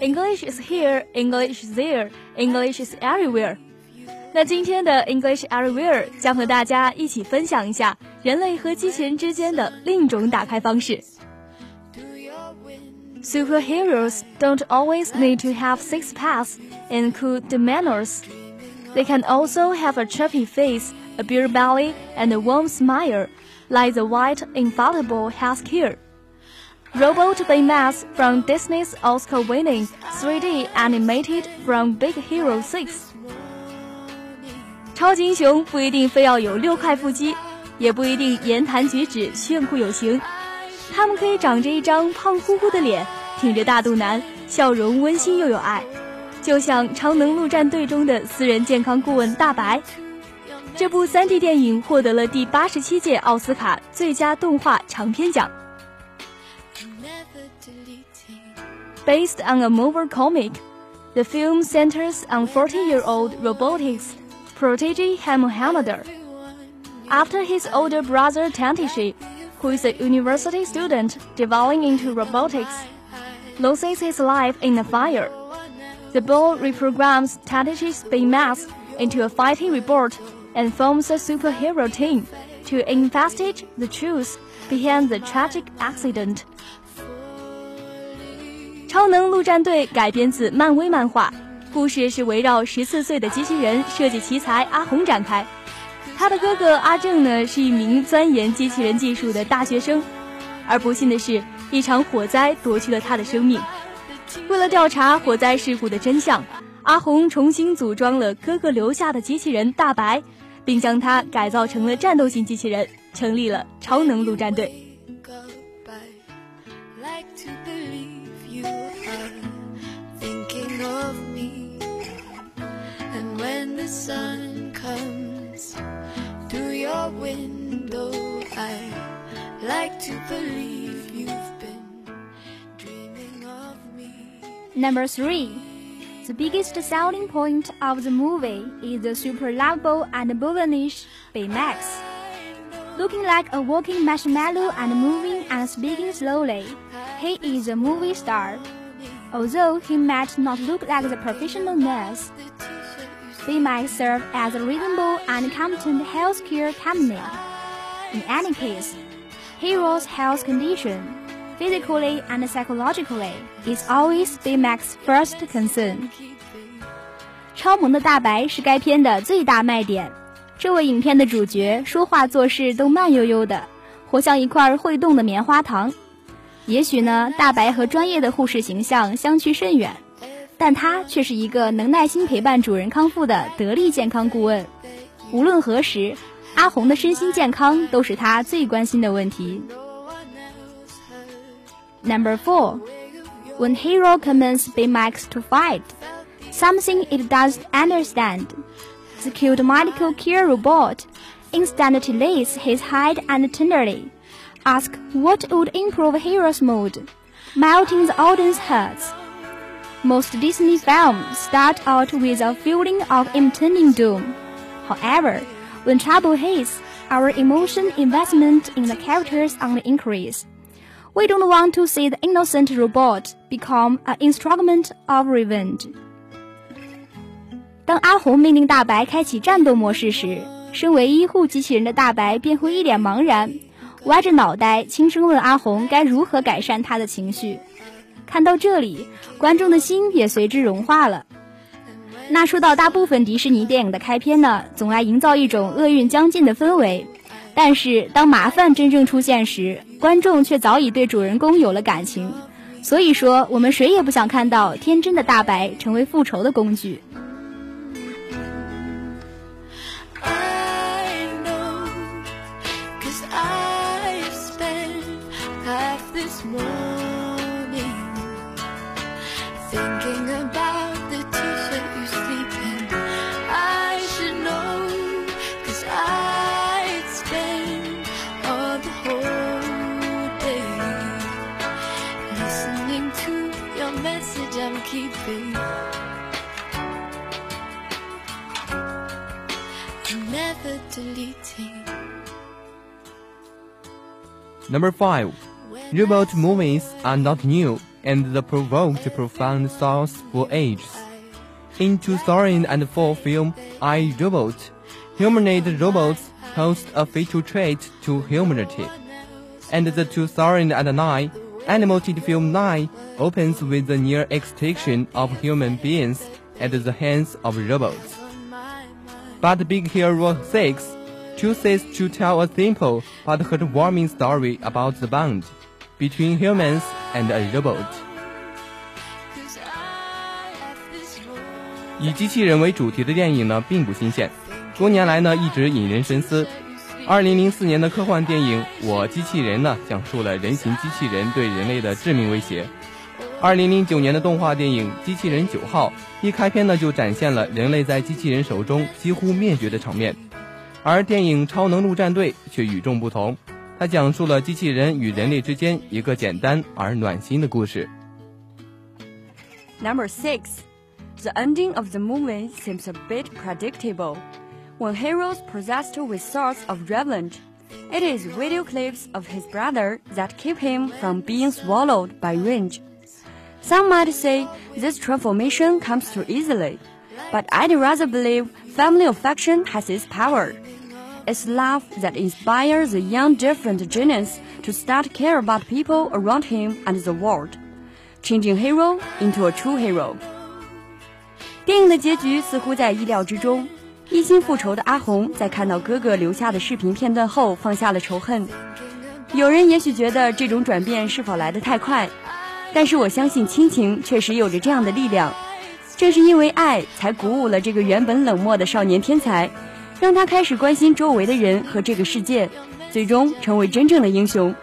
English is here, English is there, English is everywhere。那今天的 English Everywhere 将和大家一起分享一下人类和机器人之间的另一种打开方式。Superheroes don't always need to have six packs and cool manners. They can also have a chubby face, a beer belly, and a warm smile, like the white infallible has here. Robot Baymax from Disney's Oscar-winning 3D animated from Big Hero 6. 超级英雄不一定非要有六块腹肌，也不一定言谈举止炫酷有型。他们可以长着一张胖乎乎的脸，挺着大肚腩，笑容温馨又有爱，就像《超能陆战队》中的私人健康顾问大白。这部 3D 电影获得了第八十七届奥斯卡最佳动画长片奖。Based on a Marvel comic, the film centers on 40-year-old robotics protege Hiro Hamada. After his older brother Tadashi, who is a university student developing into robotics, loses his life in a fire. The boy reprograms Tadashi's Baymax into a fighting robot and forms a superhero team to investigate the truth behind the tragic accident. 超能陆战队改编自漫威漫画，故事是围绕十四岁的机器人设计奇才阿红展开。他的哥哥阿正呢，是一名钻研机器人技术的大学生，而不幸的是，一场火灾夺去了他的生命。为了调查火灾事故的真相，阿红重新组装了哥哥留下的机器人大白，并将它改造成了战斗型机器人，成立了超能陆战队。Number three. The biggest selling point of the movie is the super lovable and boominish Baymax. Looking like a walking marshmallow and moving and speaking slowly, he is a movie star. Although he might not look like the professional nurse, they might serve as a reasonable and competent healthcare company. In any case, Hero's health condition, physically and psychologically, is always Bmax's first concern. 超萌的大白是该片的最大卖点。这位影片的主角说话做事都慢悠悠的，活像一块会动的棉花糖。也许呢，大白和专业的护士形象相去甚远。但他却是一个能耐心陪伴主人康复的得力健康顾问。无论何时，阿红的身心健康都是他最关心的问题。Number four, when Hiro commands Baymax to fight, something it doesn't understand, the cute medical care robot instantly lays his head and tenderly asks what would improve Hiro's mood, melting the audience's hearts. Most Disney films start out with a feeling of impending doom. However, when trouble hits, our emotion investment in the characters on the increase. We don't want to see the innocent robot become an instrument of revenge. 当阿红命令大白开启战斗模式时，身为医护机器人的大白便会一脸茫然，歪着脑袋轻声问阿红该如何改善他的情绪。看到这里，观众的心也随之融化了。那说到大部分迪士尼电影的开篇呢，总爱营造一种厄运将近的氛围，但是当麻烦真正出现时，观众却早已对主人公有了感情。所以说，我们谁也不想看到天真的大白成为复仇的工具。Number five, robot movies are not new. and the provoked profound thoughts for ages. In 2004 film I, Robot, humanoid robots posed a fatal threat to humanity. And the 2009 animated film 9 opens with the near extinction of human beings at the hands of robots. But Big Hero 6 chooses to tell a simple but heartwarming story about the bond between humans and a robot. 以机器人为主题的电影呢，并不新鲜，多年来呢一直引人深思。 二零零四年的科幻电影《我机器人》呢，讲述了人形机器人对人类的致命威胁。二零零九年的动画电影《机器人九号》一开篇呢，就展现了人类在机器人手中几乎灭绝的场面。而电影《超能陆战队》却与众不同，它讲述了机器人与人类之间一个简单而暖心的故事。Number six. The ending of the movie seems a bit predictable. when Hiro's possessed with thoughts of revenge. It is video clips of his brother that keep him from being swallowed by rage. Some might say this transformation comes too easily, but I'd rather believe family affection has its power. It's love that inspires the young different genius to start care about people around him and the world, changing Hiro into a true hero. 电影的结局似乎在意料之中，一心复仇的阿红在看到哥哥留下的视频片段后，放下了仇恨。有人也许觉得这种转变是否来得太快，但是我相信亲情确实有着这样的力量。正是因为爱，才鼓舞了这个原本冷漠的少年天才，让他开始关心周围的人和这个世界，最终成为真正的英雄。